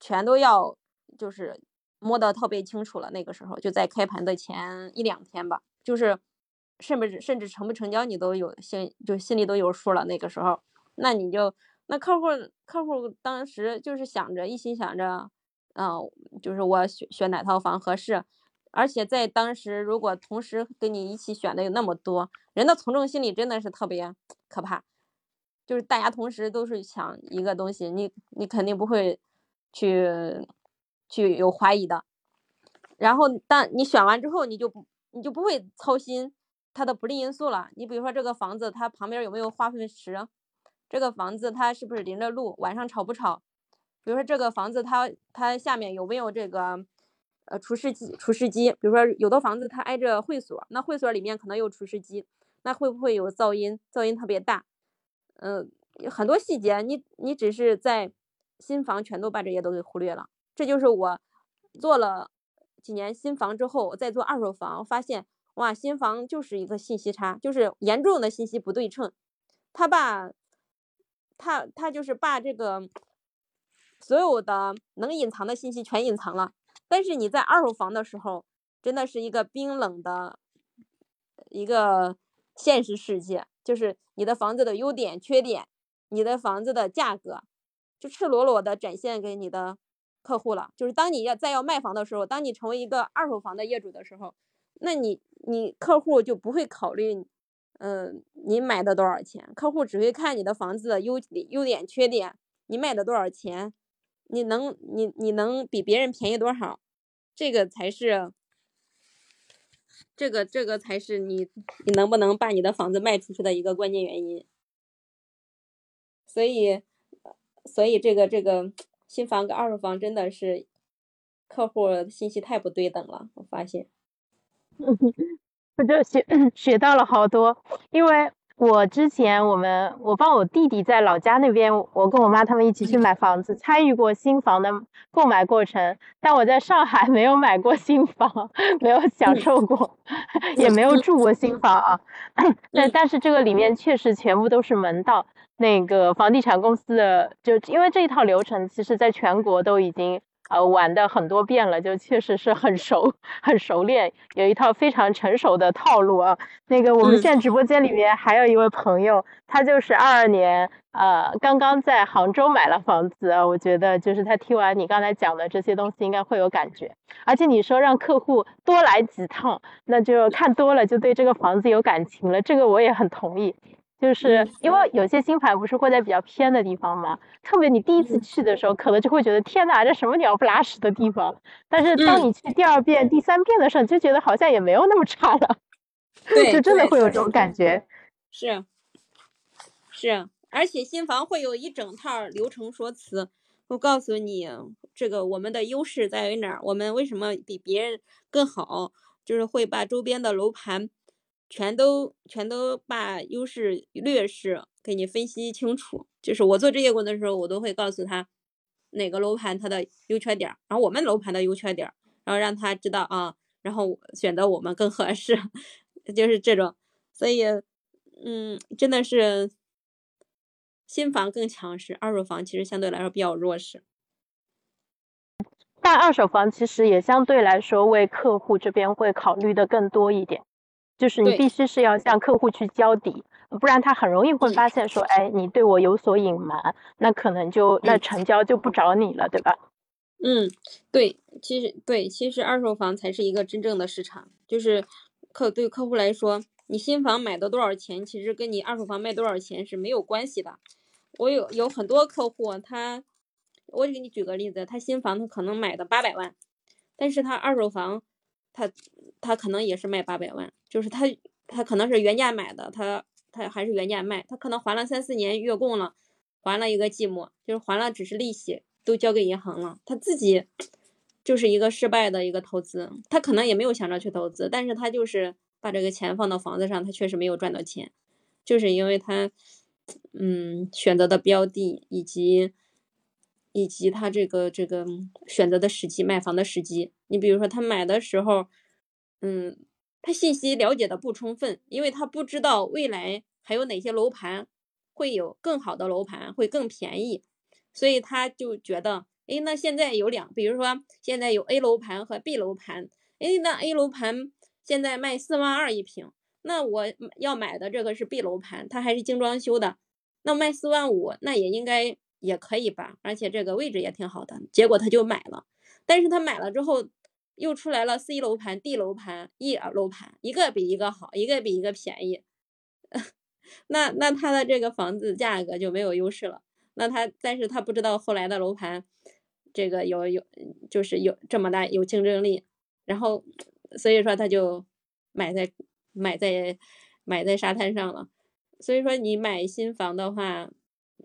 全都要就是摸得特别清楚了。那个时候就在开盘的前一两天吧，就是。甚至甚至成不成交，你都有心，就心里都有数了。那个时候，那你就那客户客户当时就是想着一心想着，嗯，就是我选选哪套房合适。而且在当时，如果同时跟你一起选的有那么多人的从众心理真的是特别可怕，就是大家同时都是抢一个东西，你你肯定不会去去有怀疑的。然后但你选完之后，你就不你就不会操心。它的不利因素了，你比如说这个房子它旁边有没有化粪池，这个房子它是不是临着路，晚上吵不吵？比如说这个房子它它下面有没有这个呃除湿机？除湿机，比如说有的房子它挨着会所，那会所里面可能有除湿机，那会不会有噪音？噪音特别大，嗯，很多细节你你只是在新房全都把这些都给忽略了。这就是我做了几年新房之后，我再做二手房发现。哇，新房就是一个信息差，就是严重的信息不对称。他把，他他就是把这个所有的能隐藏的信息全隐藏了。但是你在二手房的时候，真的是一个冰冷的一个现实世界，就是你的房子的优点、缺点，你的房子的价格，就赤裸裸的展现给你的客户了。就是当你要再要卖房的时候，当你成为一个二手房的业主的时候。那你你客户就不会考虑，嗯，你买的多少钱？客户只会看你的房子的优优点、缺点，你卖的多少钱？你能你你能比别人便宜多少？这个才是，这个这个才是你你能不能把你的房子卖出去的一个关键原因。所以，所以这个这个新房跟二手房真的是客户信息太不对等了，我发现。[laughs] 我就学 [laughs] 学到了好多，因为我之前我们我帮我弟弟在老家那边，我跟我妈他们一起去买房子，参与过新房的购买过程。但我在上海没有买过新房，没有享受过，也没有住过新房啊。[laughs] 但但是这个里面确实全部都是门道。那个房地产公司的，就因为这一套流程，其实在全国都已经。呃，玩的很多遍了，就确实是很熟，很熟练，有一套非常成熟的套路啊。那个我们现在直播间里面还有一位朋友，他就是二二年，呃，刚刚在杭州买了房子。我觉得就是他听完你刚才讲的这些东西，应该会有感觉。而且你说让客户多来几趟，那就看多了就对这个房子有感情了，这个我也很同意。就是因为有些新盘不是会在比较偏的地方嘛？特别你第一次去的时候，可能就会觉得天哪，这什么鸟不拉屎的地方。但是当你去第二遍、第三遍的时候，你就觉得好像也没有那么差了。[laughs] 对，就真的会有这种感觉。是，是，而且新房会有一整套流程说辞，我告诉你这个我们的优势在于哪儿，我们为什么比别人更好，就是会把周边的楼盘。全都全都把优势劣势给你分析清楚。就是我做这些工作的时候，我都会告诉他哪个楼盘它的优缺点，然后我们楼盘的优缺点，然后让他知道啊，然后选择我们更合适，[laughs] 就是这种。所以，嗯，真的是新房更强势，二手房其实相对来说比较弱势。但二手房其实也相对来说为客户这边会考虑的更多一点。就是你必须是要向客户去交底，不然他很容易会发现说，哎，你对我有所隐瞒，那可能就那成交就不找你了，对吧？嗯，对，其实对，其实二手房才是一个真正的市场，就是客对客户来说，你新房买的多少钱，其实跟你二手房卖多少钱是没有关系的。我有有很多客户，他，我给你举个例子，他新房他可能买的八百万，但是他二手房。他他可能也是卖八百万，就是他他可能是原价买的，他他还是原价卖，他可能还了三四年月供了，还了一个寂寞，就是还了只是利息都交给银行了，他自己就是一个失败的一个投资，他可能也没有想着去投资，但是他就是把这个钱放到房子上，他确实没有赚到钱，就是因为他嗯选择的标的以及。以及他这个这个选择的时机，卖房的时机。你比如说他买的时候，嗯，他信息了解的不充分，因为他不知道未来还有哪些楼盘会有更好的楼盘会更便宜，所以他就觉得，哎，那现在有两，比如说现在有 A 楼盘和 B 楼盘，哎，那 A 楼盘现在卖四万二一平，那我要买的这个是 B 楼盘，它还是精装修的，那卖四万五，那也应该。也可以吧，而且这个位置也挺好的，结果他就买了。但是他买了之后，又出来了 C 楼盘、D 楼盘、E 楼盘，一个比一个好，一个比一个便宜。[laughs] 那那他的这个房子价格就没有优势了。那他，但是他不知道后来的楼盘，这个有有就是有这么大有竞争力，然后所以说他就买在买在买在沙滩上了。所以说你买新房的话。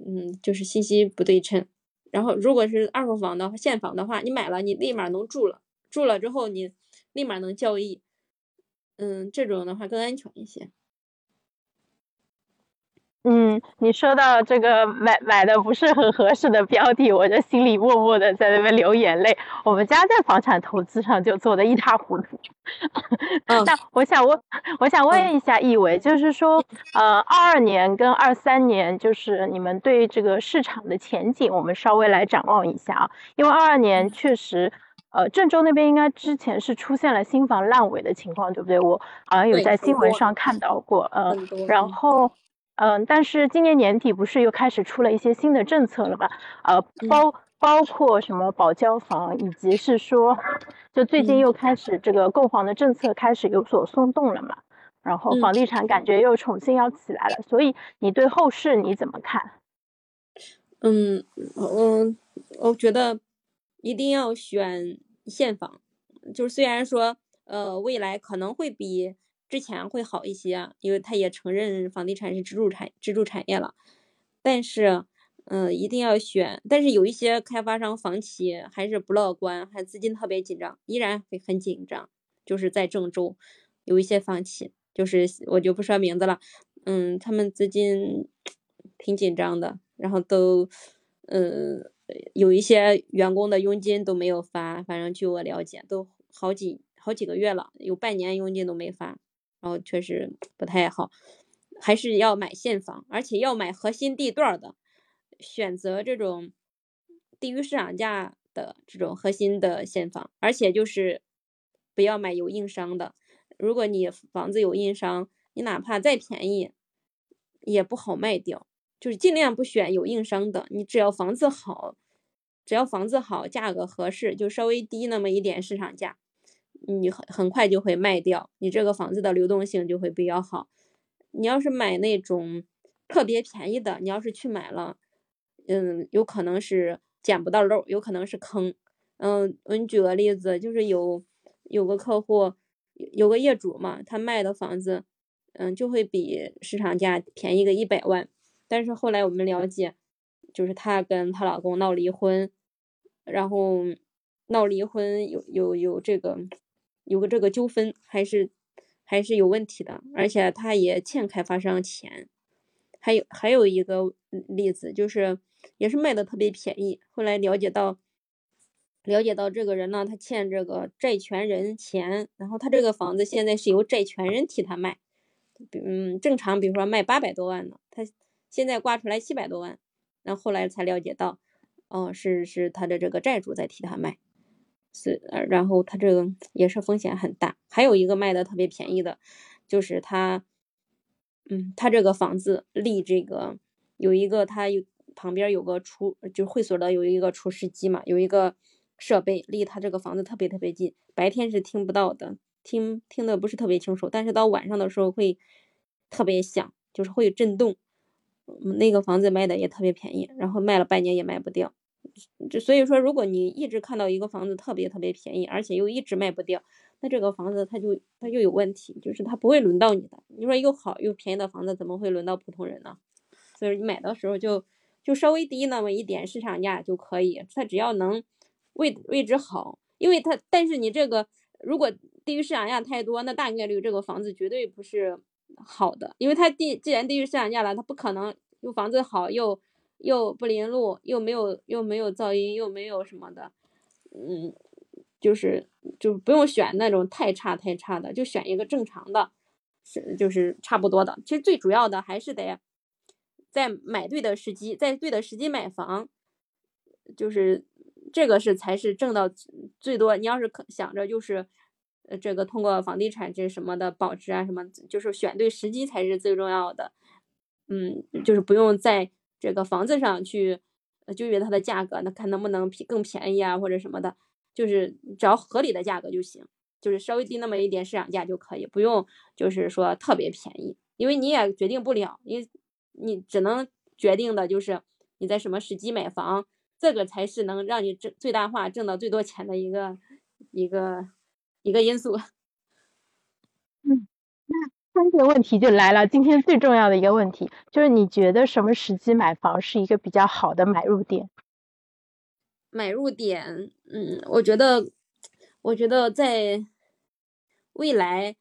嗯，就是信息不对称。然后，如果是二手房的，现房的话，你买了，你立马能住了，住了之后你立马能交易。嗯，这种的话更安全一些。嗯，你说到这个买买的不是很合适的标的，我这心里默默的在那边流眼泪。我们家在房产投资上就做的一塌糊涂。[laughs] 那我想问，我想问一下易伟，就是说，呃，二二年跟二三年，就是你们对这个市场的前景，我们稍微来展望一下啊。因为二二年确实，呃，郑州那边应该之前是出现了新房烂尾的情况，对不对？我好像有在新闻上看到过，呃，然后。嗯，但是今年年底不是又开始出了一些新的政策了吗？呃，包包括什么保交房，以及是说，就最近又开始这个购房的政策开始有所松动了嘛？然后房地产感觉又重新要起来了，所以你对后市你怎么看？嗯嗯，我觉得一定要选现房，就是虽然说呃未来可能会比。之前会好一些，因为他也承认房地产是支柱产支柱产业了。但是，嗯，一定要选。但是有一些开发商房企还是不乐观，还资金特别紧张，依然会很紧张。就是在郑州有一些房企，就是我就不说名字了。嗯，他们资金挺紧张的，然后都，嗯，有一些员工的佣金都没有发，反正据我了解，都好几好几个月了，有半年佣金都没发，然后确实不太好，还是要买现房，而且要买核心地段的，选择这种低于市场价的这种核心的现房，而且就是不要买有硬伤的，如果你房子有硬伤。你哪怕再便宜，也不好卖掉，就是尽量不选有硬伤的。你只要房子好，只要房子好，价格合适，就稍微低那么一点市场价，你很很快就会卖掉，你这个房子的流动性就会比较好。你要是买那种特别便宜的，你要是去买了，嗯，有可能是捡不到漏，有可能是坑。嗯，我给你举个例子，就是有有个客户，有个业主嘛，他卖的房子。嗯，就会比市场价便宜个一百万，但是后来我们了解，就是她跟她老公闹离婚，然后闹离婚有有有这个有个这个纠纷，还是还是有问题的，而且她也欠开发商钱。还有还有一个例子，就是也是卖的特别便宜，后来了解到了解到这个人呢，他欠这个债权人钱，然后他这个房子现在是由债权人替他卖。嗯，正常，比如说卖八百多万呢，他现在挂出来七百多万，然后来才了解到，哦，是是他的这个债主在替他卖，是，然后他这个也是风险很大。还有一个卖的特别便宜的，就是他，嗯，他这个房子离这个有一个他有旁边有个厨，就会所的有一个厨师机嘛，有一个设备离他这个房子特别特别近，白天是听不到的。听听的不是特别清楚，但是到晚上的时候会特别响，就是会震动。那个房子卖的也特别便宜，然后卖了半年也卖不掉。就所以说，如果你一直看到一个房子特别特别便宜，而且又一直卖不掉，那这个房子它就它就有问题，就是它不会轮到你的。你说又好又便宜的房子怎么会轮到普通人呢？所以你买的时候就就稍微低那么一点市场价就可以，它只要能位位置好，因为它但是你这个如果。低于市场价太多，那大概率这个房子绝对不是好的，因为它低既然低于市场价了，它不可能又房子好又又不临路，又没有又没有噪音，又没有什么的，嗯，就是就不用选那种太差太差的，就选一个正常的，是就是差不多的。其实最主要的还是得在买对的时机，在对的时机买房，就是这个是才是挣到最多。你要是可想着就是。这个通过房地产这什么的保值啊，什么就是选对时机才是最重要的。嗯，就是不用在这个房子上去纠结它的价格，那看能不能便更便宜啊，或者什么的，就是只要合理的价格就行，就是稍微低那么一点市场价就可以，不用就是说特别便宜，因为你也决定不了，你你只能决定的就是你在什么时机买房，这个才是能让你挣最大化挣到最多钱的一个一个。一个因素，嗯，那关键问题就来了。今天最重要的一个问题就是，你觉得什么时机买房是一个比较好的买入点？买入点，嗯，我觉得，我觉得在未来，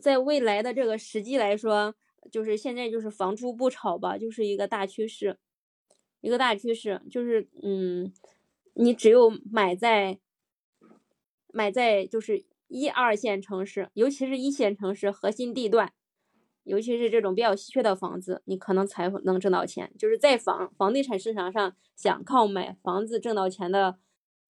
在未来的这个时机来说，就是现在就是房住不炒吧，就是一个大趋势，一个大趋势，就是嗯，你只有买在买在就是。一二线城市，尤其是一线城市核心地段，尤其是这种比较稀缺的房子，你可能才能挣到钱。就是在房房地产市场上，想靠买房子挣到钱的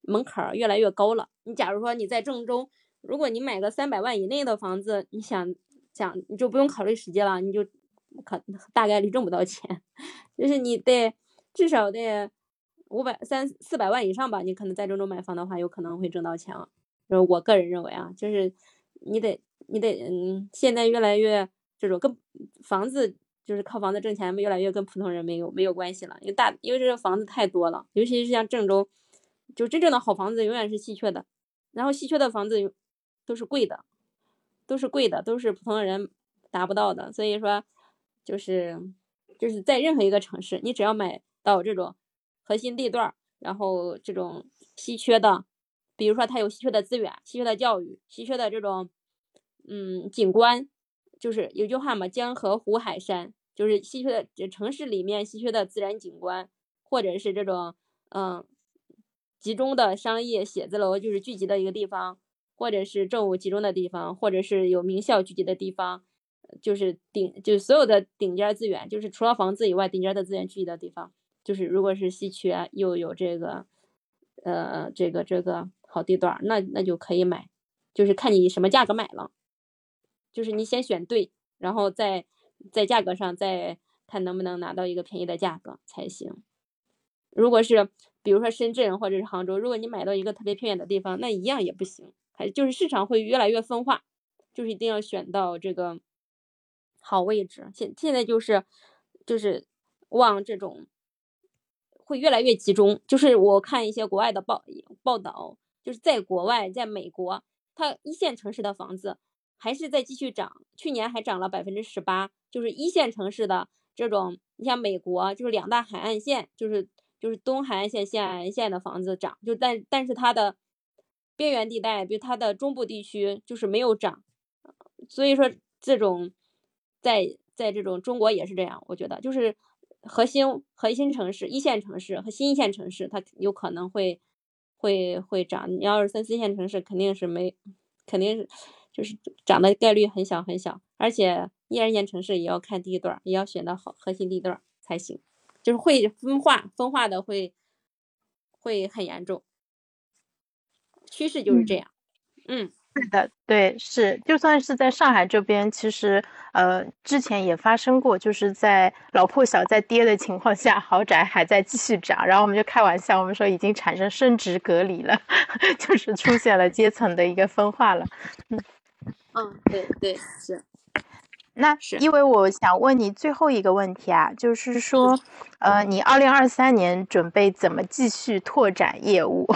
门槛越来越高了。你假如说你在郑州，如果你买个三百万以内的房子，你想想你就不用考虑时间了，你就可大概率挣不到钱。就是你得至少得五百三四百万以上吧，你可能在郑州买房的话，有可能会挣到钱了。就是我个人认为啊，就是你得你得嗯，现在越来越这种跟房子就是靠房子挣钱，越来越跟普通人没有没有关系了。因为大因为这个房子太多了，尤其是像郑州，就真正的好房子永远是稀缺的，然后稀缺的房子都是贵的，都是贵的，都是普通人达不到的。所以说，就是就是在任何一个城市，你只要买到这种核心地段，然后这种稀缺的。比如说，它有稀缺的资源、稀缺的教育、稀缺的这种，嗯，景观，就是有句话嘛，江河湖海山，就是稀缺的城市里面稀缺的自然景观，或者是这种嗯集中的商业写字楼就是聚集的一个地方，或者是政务集中的地方，或者是有名校聚集的地方，就是顶就是所有的顶尖资源，就是除了房子以外顶尖的资源聚集的地方，就是如果是稀缺又有这个呃这个这个好地段，那那就可以买，就是看你什么价格买了。就是你先选对，然后再在价格上再看能不能拿到一个便宜的价格才行。如果是比如说深圳或者是杭州，如果你买到一个特别偏远的地方，那一样也不行。还就是市场会越来越分化，就是一定要选到这个好位置。现现在就是就是往这种会越来越集中。就是我看一些国外的报报道，就是在国外，在美国，它一线城市的房子。还是在继续涨，去年还涨了百分之十八。就是一线城市的这种，你像美国，就是两大海岸线，就是就是东海岸线、西海岸线的房子涨，就但但是它的边缘地带，比如它的中部地区，就是没有涨。所以说，这种在在这种中国也是这样，我觉得就是核心核心城市、一线城市和新一线城市，它有可能会会会涨。你要是三四线城市，肯定是没，肯定是。就是涨的概率很小很小，而且一二线城市也要看地段，也要选到好核心地段才行。就是会分化，分化的会会很严重，趋势就是这样。嗯，是的，对，是，就算是在上海这边，其实呃之前也发生过，就是在老破小在跌的情况下，豪宅还在继续涨，然后我们就开玩笑，我们说已经产生升值隔离了，[laughs] 就是出现了阶层的一个分化了。嗯。嗯，对对是，那是因为我想问你最后一个问题啊，就是说，呃，你二零二三年准备怎么继续拓展业务？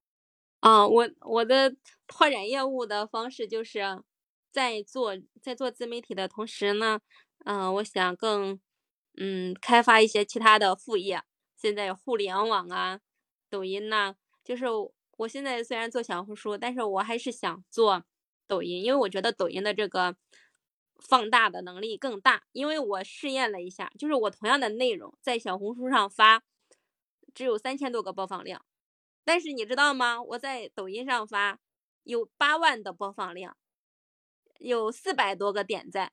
[laughs] 啊，我我的拓展业务的方式就是在做在做自媒体的同时呢，嗯，我想更嗯开发一些其他的副业。现在互联网啊，抖音呐，就是我现在虽然做小红书，但是我还是想做。抖音，因为我觉得抖音的这个放大的能力更大。因为我试验了一下，就是我同样的内容在小红书上发，只有三千多个播放量，但是你知道吗？我在抖音上发有八万的播放量，有四百多个点赞。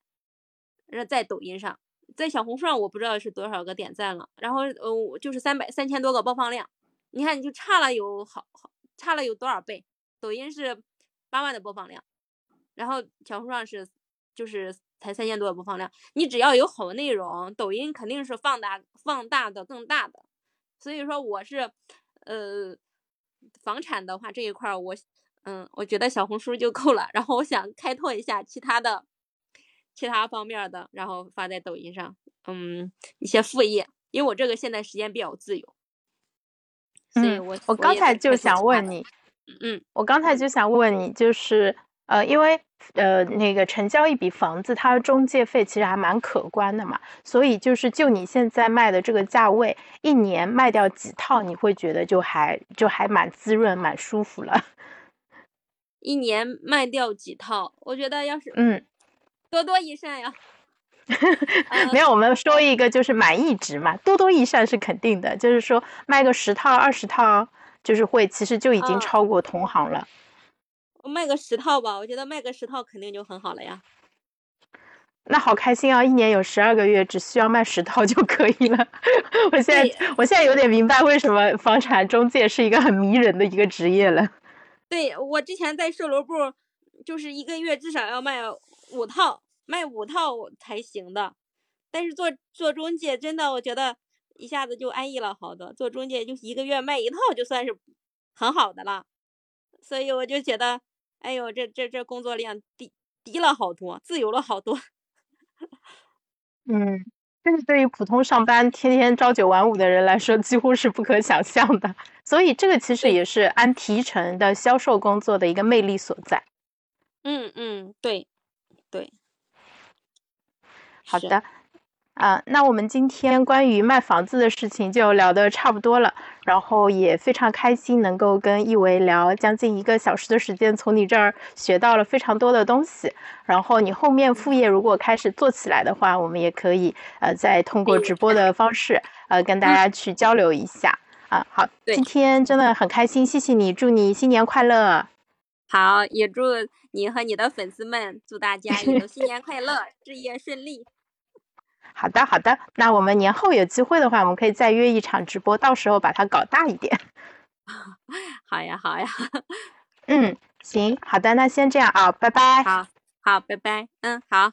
在抖音上，在小红书上我不知道是多少个点赞了，然后呃就是三百三千多个播放量。你看，你就差了有好好差了有多少倍？抖音是八万的播放量。然后小红书上是，就是才三千多的播放量。你只要有好的内容，抖音肯定是放大放大的更大的。所以说我是，呃，房产的话这一块我，嗯，我觉得小红书就够了。然后我想开拓一下其他的，其他方面的，然后发在抖音上，嗯，一些副业。因为我这个现在时间比较自由，所以我我刚才就想问你，嗯，我刚才就想问你，就是。呃，因为呃，那个成交一笔房子，它的中介费其实还蛮可观的嘛，所以就是就你现在卖的这个价位，一年卖掉几套，你会觉得就还就还蛮滋润、蛮舒服了。一年卖掉几套，我觉得要是嗯，多多益善呀。[laughs] 没有，我们说一个就是满意值嘛，多多益善是肯定的，就是说卖个十套、二十套，就是会其实就已经超过同行了。我卖个十套吧，我觉得卖个十套肯定就很好了呀。那好开心啊！一年有十二个月，只需要卖十套就可以了。我现在我现在有点明白为什么房产中介是一个很迷人的一个职业了。对我之前在售楼部，就是一个月至少要卖五套，卖五套才行的。但是做做中介，真的我觉得一下子就安逸了好多。做中介就一个月卖一套，就算是很好的了。所以我就觉得。哎呦，这这这工作量低低了好多，自由了好多。[laughs] 嗯，这是对于普通上班天天朝九晚五的人来说，几乎是不可想象的。所以这个其实也是按提成的销售工作的一个魅力所在。嗯嗯，对对。好的。啊，那我们今天关于卖房子的事情就聊得差不多了，然后也非常开心能够跟一维聊将近一个小时的时间，从你这儿学到了非常多的东西。然后你后面副业如果开始做起来的话，我们也可以呃再通过直播的方式呃跟大家去交流一下啊。好，今天真的很开心，谢谢你，祝你新年快乐。好，也祝你和你的粉丝们，祝大家也都新年快乐，[laughs] 事业顺利。好的，好的，那我们年后有机会的话，我们可以再约一场直播，到时候把它搞大一点。[laughs] 好呀，好呀，嗯，行，好的，那先这样啊，拜拜。好，好，拜拜，嗯，好。